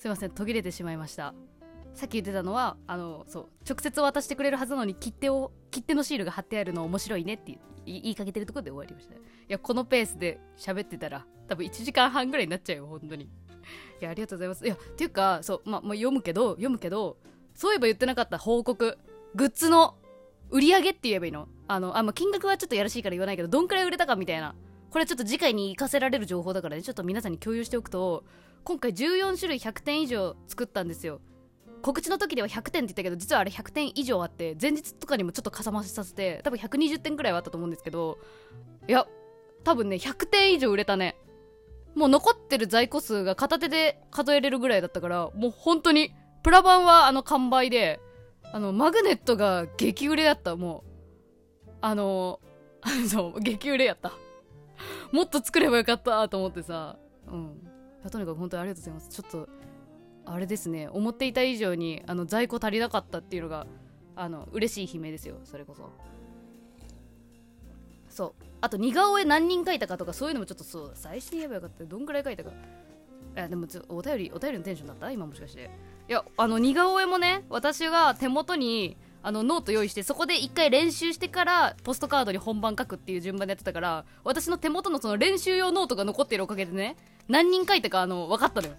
すいません途切れてしまいました。さっき言ってたのはあのそう直接渡してくれるはずなのに切手を切手のシールが貼ってあるの面白いねって言いかけてるところで終わりました。いやこのペースで喋ってたら多分1時間半ぐらいになっちゃうよ本当に。いやありがとうございます。いやっていうかそうまあ、まあ、読むけど読むけどそういえば言ってなかった報告。グッズの売り上げって言えばいいの？あのあ、まあ、金額はちょっとやらしいから言わないけどどんくらい売れたかみたいな。これちょっと次回に活かせられる情報だからね。ちょっと皆さんに共有しておくと今回14種類100点以上作ったんですよ。告知の時では100点って言ったけど実はあれ100点以上あって前日とかにもちょっとかさ増しさせて多分120点くらいはあったと思うんですけどいや多分ね100点以上売れたね。もう残ってる在庫数が片手で数えれるぐらいだったからもう本当にプラ版はあの完売であのマグネットが激売れだった。もうあの そう激売れやった。もっと作ればよかったと思ってさうん。とにかく本当にありがとうございます。ちょっとあれですね。思っていた以上にあの在庫足りなかったっていうのがあの嬉しい悲鳴ですよ。それこそ。そう。あと似顔絵何人描いたかとかそういうのもちょっとそう最初に言えばよかった。どんくらい描いたか。いやでもちょお便りお便りのテンションだった？今もしかして。いやあの似顔絵もね私が手元にあのノート用意してそこで一回練習してからポストカードに本番書くっていう順番でやってたから私の手元のその練習用ノートが残ってるおかげでね何人書いたかあの分かったのよ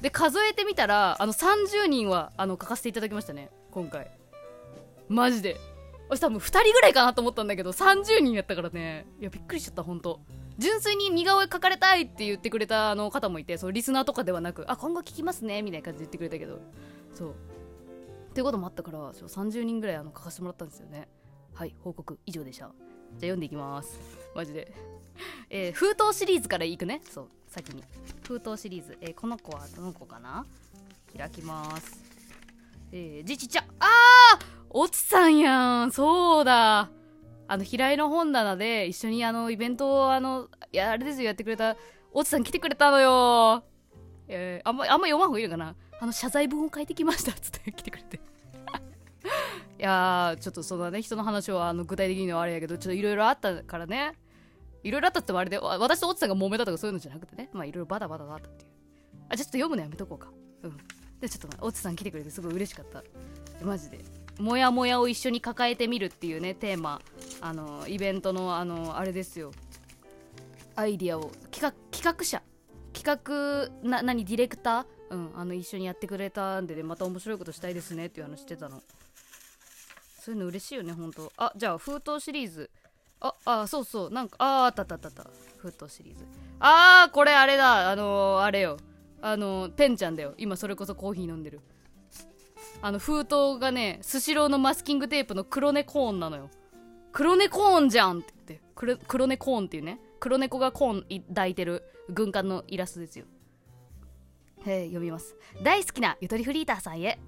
で数えてみたらあの30人はあの書かせていただきましたね。今回。マジで。私多分2人ぐらいかなと思ったんだけど30人やったからね。いやびっくりしちゃった本当。純粋に似顔絵描かれたいって言ってくれたあの方もいてそうリスナーとかではなくあ今後聞きますねみたいな感じで言ってくれたけど。そう。っていうこともあったから30人ぐらいあの書かせてもらったんですよね。はい報告以上でした。じゃあ読んでいきます。マジで。えー、封筒シリーズからいくね。そう先に。封筒シリーズ、えー、この子はどの子かな？開きます。えー、じちちゃあーおちさんやん。そうだ。あの平井の本棚で一緒にあのイベントをあのいやあれですよやってくれたおちさん来てくれたのよ。えー、あんまあんま読まん方がいいのかな？あの謝罪文を書いてきましたっつって来てくれて。いやーちょっとそのね人の話はあの具体的にはあれやけどちょっといろいろあったからね。いろいろあったってあれで私とおっさんが揉めたとかそういうのじゃなくてね。まあいろいろバタバタだったっていう。あちょっと読むのやめとこうか。うん。でちょっとおっさん来てくれてすごい嬉しかった。マジで。モヤモヤを一緒に抱えてみるっていうねテーマ。あのイベントのあのあれですよ。アイディアを。企画企画者。画な何ディレクター？うんあの一緒にやってくれたんで、ね、また面白いことしたいですねっていう話してたの。そういうの嬉しいよねほんとあじゃあ封筒シリーズ。ああそうそう。なんかああったあったあった封筒シリーズ。ああこれあれだ。あのー、あれよ。あのー、てんちゃんだよ。今それこそコーヒー飲んでる。あの封筒がねスシローのマスキングテープの黒猫ーンなのよ。黒猫ーンじゃんって言って。黒黒猫ーンっていうね。黒猫がコーン抱いてる。軍艦のイラストですよ。へえ読みます。大好きなゆとりフリーターさんへ。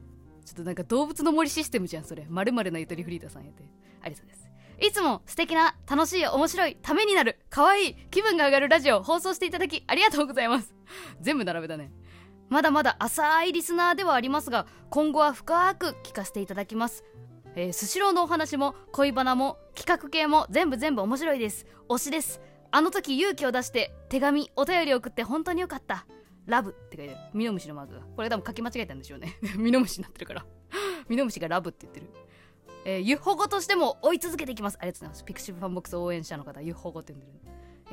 ちょっとなんか動物の森システムじゃんそれ。まるなゆとりフリーターさんへって。ありそうです。いつも素敵な楽しい面白いためになる可愛い気分が上がるラジオを放送していただきありがとうございます。全部並べたね。まだまだ浅いリスナーではありますが今後は深く聞かせていただきます。えー、スシローのお話も恋バナも企画系も全部全部面白いです。推しです。あの時勇気を出して手紙お便り送って本当によかった。ラブ。って書いてある。ミノムシのマークが。これ多分書き間違えたんでしょうね。ミノムシになってるから。ミノムシがラブって言ってる。えー、ゆっともとしても追い続けていきます。ありがとうございます。 pixiv FANBOX 応援者の方ゆっともって呼んでる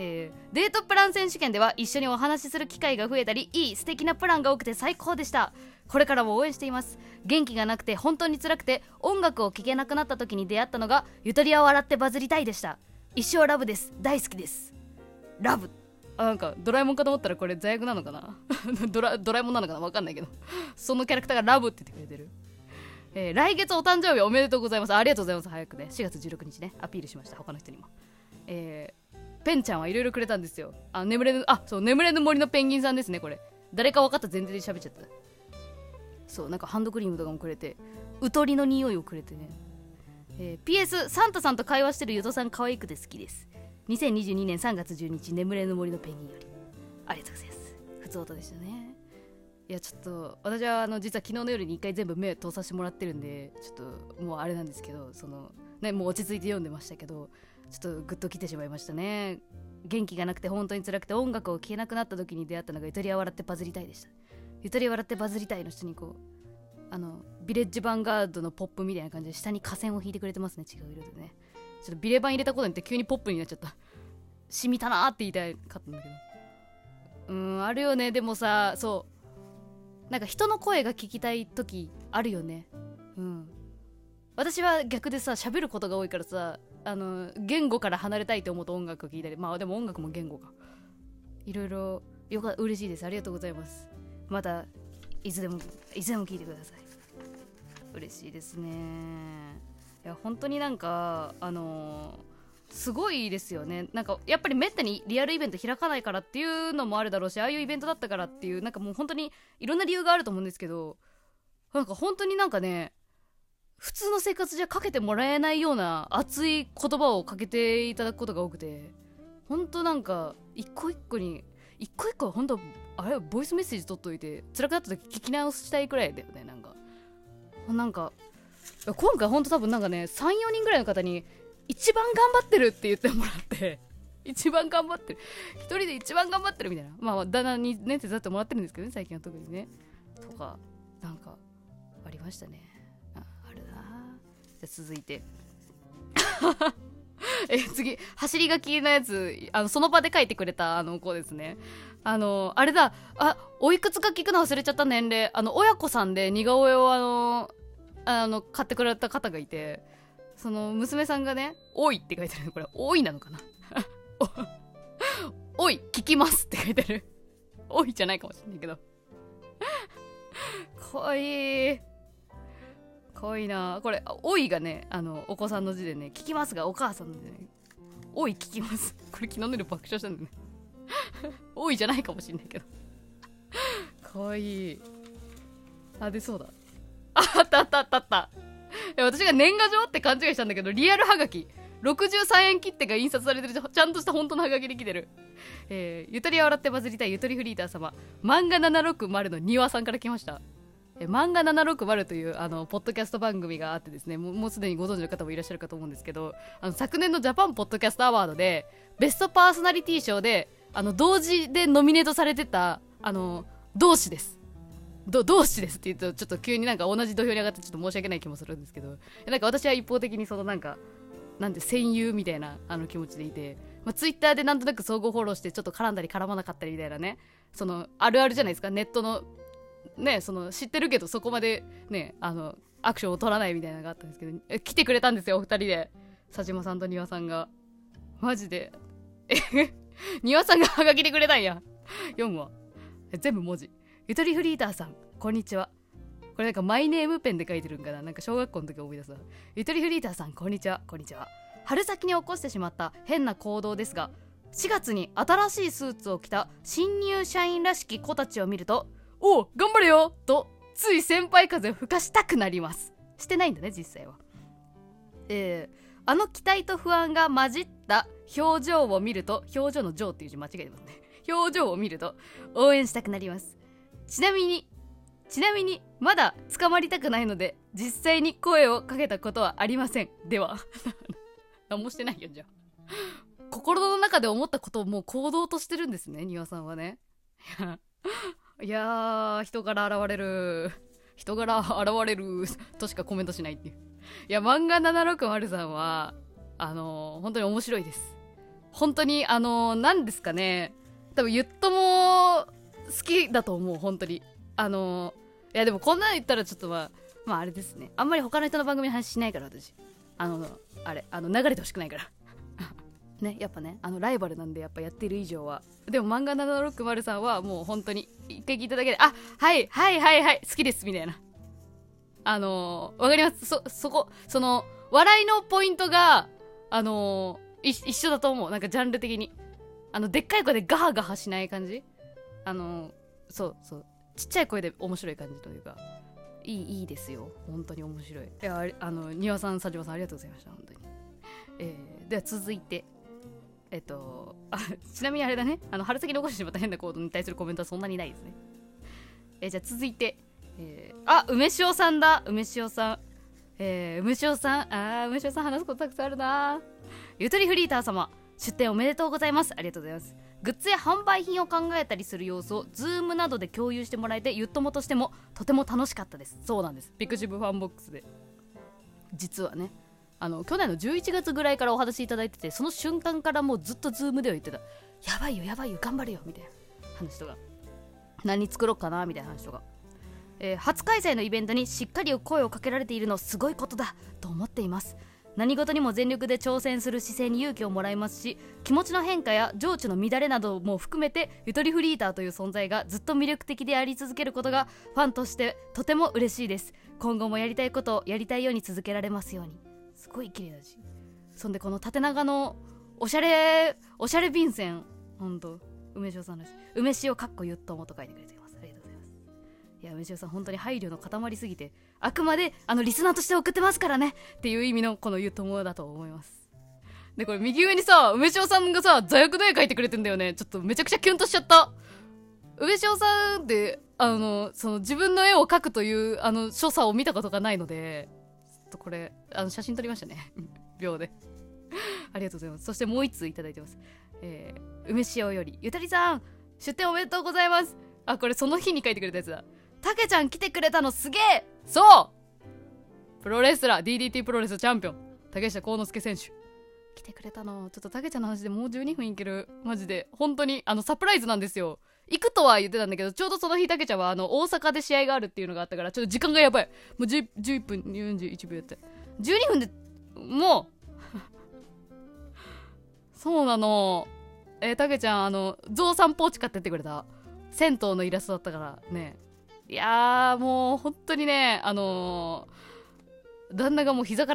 えー、デートプラン選手権では一緒にお話しする機会が増えたりいい素敵なプランが多くて最高でした。これからも応援しています。元気がなくて本当に辛くて音楽を聴けなくなった時に出会ったのがゆとりを笑ってバズりたいでした。一生ラブです。大好きです。ラブ。あなんかドラえもんかと思ったらこれ罪悪なのかな？ドラドラえもんなのかな？わかんないけど。そのキャラクターがラブって言ってくれてる。えー、来月お誕生日おめでとうございます。ありがとうございます。早くね。4月16日ね。アピールしました。他の人にも。えー、ペンちゃんはいろいろくれたんですよ。あ眠れぬあそう眠れぬ森のペンギンさんですねこれ。誰か分かった前提で喋っちゃった。そうなんかハンドクリームとかもくれてうとりの匂いをくれてね、えー、PS サンタさんと会話してるゆとさん可愛くて好きです。2022年3月12日眠れぬ森のペンギンより。ありがとうございます。普通音でしたね。いやちょっと私はあの実は昨日の夜に一回全部目を通させてもらってるんでちょっともうあれなんですけどそのねもう落ち着いて読んでましたけどちょっとグッときてしまいましたね。元気がなくて本当に辛くて音楽を聴けなくなった時に出会ったのがイタリア笑ってバズりたいでした。ゆとりは笑ってバズりたいの下にこうあのビレッジヴァンガードのポップみたいな感じで下に下線を引いてくれてますね違う色でね。ちょっとビレバン入れたことによって急にポップになっちゃった。染みたなーって言いたかったんだけどうんあるよね。でもさそう。なんか人の声が聞きたい時あるよね。うん。私は逆でさ喋ることが多いからさあの言語から離れたいと思うと音楽を聴いたり。まあでも音楽も言語か。いろいろよか嬉しいです。ありがとうございます。またいつでもいつでも聞いてください。嬉しいですね。いや本当になんかあのーすごいですよね。なんかやっぱりめったにリアルイベント開かないからっていうのもあるだろうしああいうイベントだったからっていうなんかもう本当にいろんな理由があると思うんですけどなんか本当になんかね普通の生活じゃかけてもらえないような熱い言葉をかけていただくことが多くて本当なんか一個一個に一個一個本当あれボイスメッセージ取っといて辛くなった時聞き直したいくらいだよねなんか。なんか今回本当多分なんかね34人ぐらいの方に一番頑張ってるって言ってもらって 一番頑張ってる。一人で一番頑張ってるみたいな。まあ旦那にね手伝ってもらってるんですけどね最近は特にね。とかなんかありましたね。ああるな。じゃ続いて。え次。走り書きのやつあのその場で書いてくれたあの子ですね。あのあれだ。あおいくつか聞くの忘れちゃった年齢。あの親子さんで似顔絵をあのあの買ってくれた方がいてその娘さんがね「おい」って書いてあるこれ「おい」なのかな おい聞きますって書いてある おいじゃないかもしれないけど。かわいい。かわいいな。これおいがねあのお子さんの字でね聞きますがお母さんの字でねおい聞きますこれ昨日の夜爆笑したんだね。おいじゃないかもしれないけど。かわいい。あでそうだ。あったあったあった。あった私が年賀状って勘違いしたんだけどリアルはがき63円切手が印刷されてる。ちゃんとした本当のハガキで来てる、えー、ゆとりは笑ってバズりたい。ゆとりフリーター様。漫画760の庭さんから来ました。え漫画760というあのポッドキャスト番組があってですね。もうもうすでにご存知の方もいらっしゃるかと思うんですけどあの昨年のジャパンポッドキャストアワードでベストパーソナリティ賞であの同時でノミネートされてたあの同志です。ど同志ですって言うとちょっと急になんか同じ土俵に上がってちょっと申し訳ない気もするんですけどなんか私は一方的にそのなんかなんて戦友みたいなあの気持ちでいて、まあ、ツイッターでなんとなく相互フォローしてちょっと絡んだり絡まなかったりみたいなねそのあるあるじゃないですか。ネットのねその知ってるけどそこまでねあのアクションを取らないみたいなのがあったんですけど来てくれたんですよお二人で。佐島さんと丹羽さんが。マジで。え 丹羽さんがはがきでくれたんや。読むわ全部文字。ゆとりフリーターさんこんにちは。これなんかマイネームペンで書いてるんかな。なんか小学校の時思い出すわ。ゆとりフリーターさんこんにちは。こんにちは。春先に起こしてしまった変な行動ですが4月に新しいスーツを着た新入社員らしき子たちを見るとおう頑張れよ！とつい先輩風を吹かしたくなります。してないんだね実際は。えー、あの期待と不安が混じった表情を見ると表情の「情」っていう字間違えてますね。表情を見ると応援したくなります。ちなみにちなみにまだ捕まりたくないので実際に声をかけたことはありません。では。何もしてないよじゃあ。心の中で思ったことをもう行動としてるんですね庭さんはね。いやー人柄現れる。人柄現れる。としかコメントしないっていう。いや漫画760さんはあのー、本当に面白いです。本当にあのー、何ですかね。多分ゆっとも好きだと思う本当に。あのいやでもこんなの言ったらちょっとまあまああれですね。あんまり他の人の番組の話しないから私。あのあれあの流れてほしくないから。ねやっぱねあのライバルなんでやっぱやってる以上は。でも漫画760さんはもう本当に一回聞いただけであはいはいはいはい好きですみたいな。あのわかります？そそこその笑いのポイントがあの一緒だと思う。なんかジャンル的に。あのでっかい声でガハガハしない感じ。あのそうそうちっちゃい声で面白い感じというかいいいいですよ。本当に面白い。いやあの庭さん佐島さんありがとうございました。本当に、えー、では続いてえっとあ ちなみにあれだね。あの春先残してしまった変な行動に対するコメントはそんなにないですね。え、じゃあ続いて、えー、あ梅塩さんだ。梅塩さん。えー、梅塩さんあ梅塩さん話すことたくさんあるなゆとりフリーター様。出店おめでとうございます。ありがとうございます。グッズや販売品を考えたりする様子を Zoom などで共有してもらえてゆっともとしてもとても楽しかったです。そうなんです。 pixiv FANBOX で。実はねあの去年の11月ぐらいからお話しいただいててその瞬間からもうずっと Zoom では言ってた。やばいよやばいよ頑張れよみたいな。話とか。何作ろうかなみたいな話とか、えー初開催のイベントにしっかり声をかけられているのすごいことだと思っています。何事にも全力で挑戦する姿勢に勇気をもらいますし気持ちの変化や情緒の乱れなども含めてゆとりフリーターという存在がずっと魅力的であり続けることがファンとしてとても嬉しいです。今後もやりたいことをやりたいように続けられますように。すごい綺麗だしそんでこの縦長のおしゃれおしゃれ便箋ほんと梅塩さんらしい梅塩かっこゆっともと書いてくれていや梅塩さん本当に配慮の塊すぎてあくまであのリスナーとして送ってますからねっていう意味のこのゆっともだと思います。でこれ右上にさ梅塩さんがさ座翼の絵描いてくれてんだよね。ちょっとめちゃくちゃキュンとしちゃった。梅塩さんってあのその自分の絵を描くというあの所作を見たことがないのでちょっとこれあの写真撮りましたね。秒で。ありがとうございます。そしてもう一通いただいてます。えー、梅塩よりゆたりさん出店おめでとうございます。あこれその日に書いてくれたやつだ。たけちゃん来てくれたのすげえ。そう。プロレスラー DDT プロレスチャンピオン。竹下幸之助選手。来てくれたの。ちょっとたけちゃんの話でもう12分いける。マジで。本当にあのサプライズなんですよ。行くとは言ってたんだけどちょうどその日たけちゃんはあの大阪で試合があるっていうのがあったからちょっと時間がやばい。もう10 11分41秒やって。12分でもう。そうなの。えー、たけちゃんあのゾウさんポーチ買ってってくれた。銭湯のイラストだったからねいやーもう本当にねあのー旦那がもう膝から